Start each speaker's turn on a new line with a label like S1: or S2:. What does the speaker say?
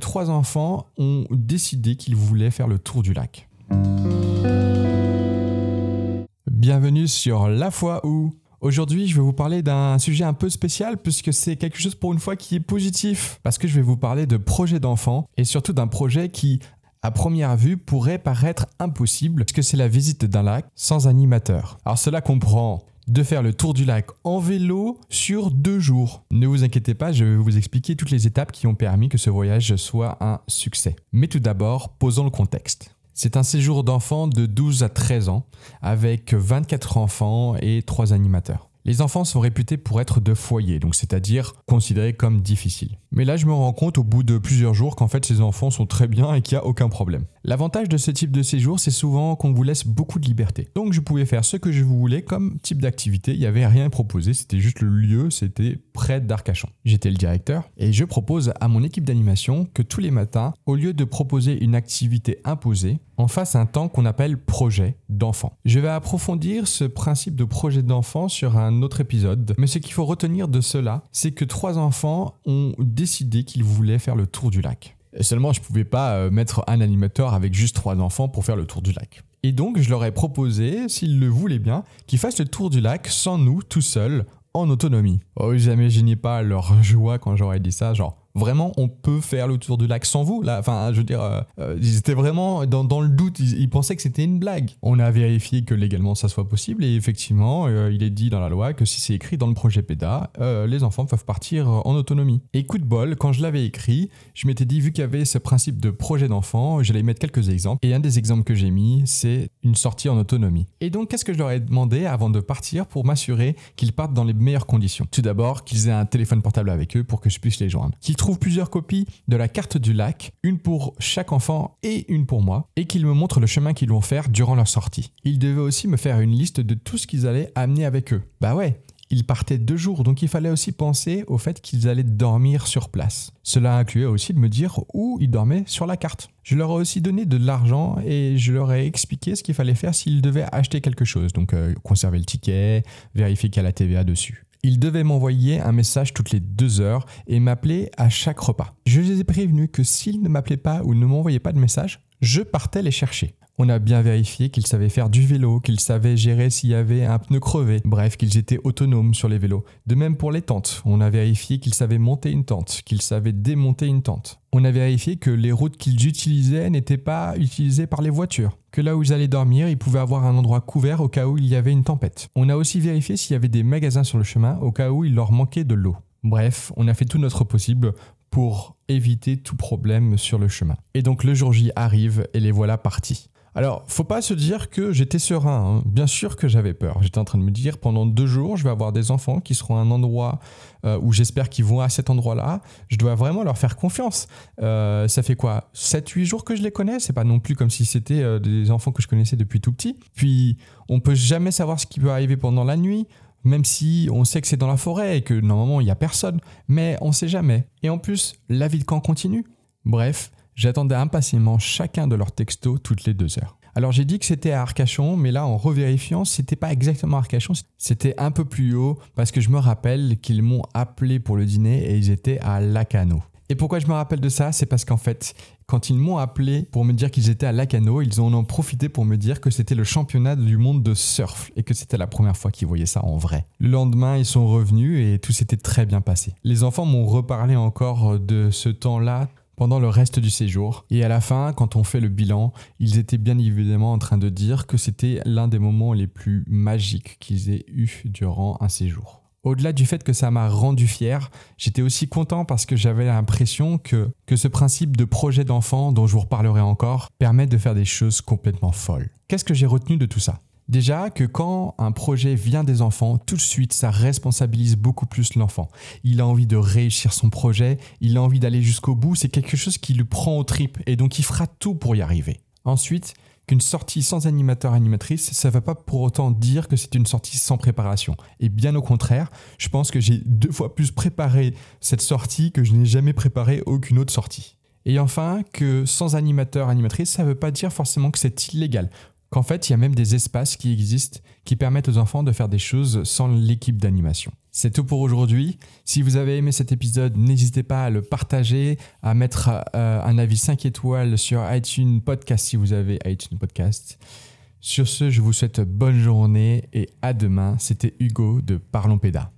S1: Trois enfants ont décidé qu'ils voulaient faire le tour du lac. Bienvenue sur La foi où. Aujourd'hui, je vais vous parler d'un sujet un peu spécial puisque c'est quelque chose pour une fois qui est positif. Parce que je vais vous parler de projet d'enfant et surtout d'un projet qui, à première vue, pourrait paraître impossible puisque c'est la visite d'un lac sans animateur. Alors cela comprend de faire le tour du lac en vélo sur deux jours. Ne vous inquiétez pas, je vais vous expliquer toutes les étapes qui ont permis que ce voyage soit un succès. Mais tout d'abord, posons le contexte. C'est un séjour d'enfants de 12 à 13 ans, avec 24 enfants et 3 animateurs. Les enfants sont réputés pour être de foyer, donc c'est-à-dire considérés comme difficiles. Mais là, je me rends compte au bout de plusieurs jours qu'en fait, ces enfants sont très bien et qu'il n'y a aucun problème. L'avantage de ce type de séjour, c'est souvent qu'on vous laisse beaucoup de liberté. Donc, je pouvais faire ce que je voulais comme type d'activité. Il n'y avait rien proposé, c'était juste le lieu, c'était près d'Arcachon. J'étais le directeur et je propose à mon équipe d'animation que tous les matins, au lieu de proposer une activité imposée, on fasse un temps qu'on appelle projet d'enfant. Je vais approfondir ce principe de projet d'enfant sur un autre épisode, mais ce qu'il faut retenir de cela, c'est que trois enfants ont décidé qu'ils voulaient faire le tour du lac. seulement, je ne pouvais pas euh, mettre un animateur avec juste trois enfants pour faire le tour du lac. Et donc, je leur ai proposé, s'ils le voulaient bien, qu'ils fassent le tour du lac sans nous, tout seuls, en autonomie. Oh, je pas leur joie quand j'aurais dit ça, genre Vraiment, on peut faire le tour du lac sans vous. Là, enfin, je veux dire, euh, euh, ils étaient vraiment dans, le doute. Ils, pensaient que c'était une blague. On a vérifié que légalement ça soit possible et effectivement, euh, il est dit dans la loi que si c'est écrit dans le projet PEDA, les enfants peuvent partir en autonomie. Et coup de bol, quand je l'avais écrit, je m'étais dit vu qu'il y avait ce principe de projet d'enfant, j'allais mettre quelques exemples. Et un des exemples que j'ai mis, c'est une sortie en autonomie. Et donc, qu'est-ce que je leur ai demandé avant de partir pour m'assurer qu'ils partent dans les meilleures conditions? Tout d'abord, qu'ils aient un téléphone portable avec eux pour que je puisse les joindre trouve plusieurs copies de la carte du lac, une pour chaque enfant et une pour moi, et qu'ils me montrent le chemin qu'ils vont faire durant leur sortie. Ils devaient aussi me faire une liste de tout ce qu'ils allaient amener avec eux. Bah ouais, ils partaient deux jours, donc il fallait aussi penser au fait qu'ils allaient dormir sur place. Cela incluait aussi de me dire où ils dormaient sur la carte. Je leur ai aussi donné de l'argent et je leur ai expliqué ce qu'il fallait faire s'ils devaient acheter quelque chose, donc euh, conserver le ticket, vérifier qu'il y a la TVA dessus. Ils devaient m'envoyer un message toutes les deux heures et m'appeler à chaque repas. Je les ai prévenus que s'ils ne m'appelaient pas ou ne m'envoyaient pas de message, je partais les chercher. On a bien vérifié qu'ils savaient faire du vélo, qu'ils savaient gérer s'il y avait un pneu crevé, bref, qu'ils étaient autonomes sur les vélos. De même pour les tentes, on a vérifié qu'ils savaient monter une tente, qu'ils savaient démonter une tente. On a vérifié que les routes qu'ils utilisaient n'étaient pas utilisées par les voitures, que là où ils allaient dormir, ils pouvaient avoir un endroit couvert au cas où il y avait une tempête. On a aussi vérifié s'il y avait des magasins sur le chemin au cas où il leur manquait de l'eau. Bref, on a fait tout notre possible pour éviter tout problème sur le chemin. Et donc le jour J arrive et les voilà partis. Alors, faut pas se dire que j'étais serein. Hein. Bien sûr que j'avais peur. J'étais en train de me dire pendant deux jours, je vais avoir des enfants qui seront à un endroit euh, où j'espère qu'ils vont à cet endroit-là. Je dois vraiment leur faire confiance. Euh, ça fait quoi? 7-8 jours que je les connais? C'est pas non plus comme si c'était euh, des enfants que je connaissais depuis tout petit. Puis, on peut jamais savoir ce qui peut arriver pendant la nuit. Même si on sait que c'est dans la forêt et que normalement il n'y a personne, mais on sait jamais. Et en plus, la vie de camp continue. Bref, J'attendais impatiemment chacun de leurs textos toutes les deux heures. Alors j'ai dit que c'était à Arcachon, mais là en revérifiant, c'était pas exactement Arcachon, c'était un peu plus haut parce que je me rappelle qu'ils m'ont appelé pour le dîner et ils étaient à Lacano. Et pourquoi je me rappelle de ça? C'est parce qu'en fait, quand ils m'ont appelé pour me dire qu'ils étaient à Lacano, ils en ont profité pour me dire que c'était le championnat du monde de surf et que c'était la première fois qu'ils voyaient ça en vrai. Le lendemain, ils sont revenus et tout s'était très bien passé. Les enfants m'ont reparlé encore de ce temps-là pendant le reste du séjour. Et à la fin, quand on fait le bilan, ils étaient bien évidemment en train de dire que c'était l'un des moments les plus magiques qu'ils aient eu durant un séjour. Au-delà du fait que ça m'a rendu fier, j'étais aussi content parce que j'avais l'impression que, que ce principe de projet d'enfant dont je vous reparlerai encore permet de faire des choses complètement folles. Qu'est-ce que j'ai retenu de tout ça? Déjà que quand un projet vient des enfants, tout de suite, ça responsabilise beaucoup plus l'enfant. Il a envie de réussir son projet, il a envie d'aller jusqu'au bout, c'est quelque chose qui lui prend au tripes et donc il fera tout pour y arriver. Ensuite, qu'une sortie sans animateur animatrice, ça ne va pas pour autant dire que c'est une sortie sans préparation. Et bien au contraire, je pense que j'ai deux fois plus préparé cette sortie que je n'ai jamais préparé aucune autre sortie. Et enfin, que sans animateur animatrice, ça ne veut pas dire forcément que c'est illégal. Qu'en fait, il y a même des espaces qui existent qui permettent aux enfants de faire des choses sans l'équipe d'animation. C'est tout pour aujourd'hui. Si vous avez aimé cet épisode, n'hésitez pas à le partager, à mettre euh, un avis 5 étoiles sur iTunes Podcast si vous avez iTunes Podcast. Sur ce, je vous souhaite bonne journée et à demain. C'était Hugo de Parlons Pédas.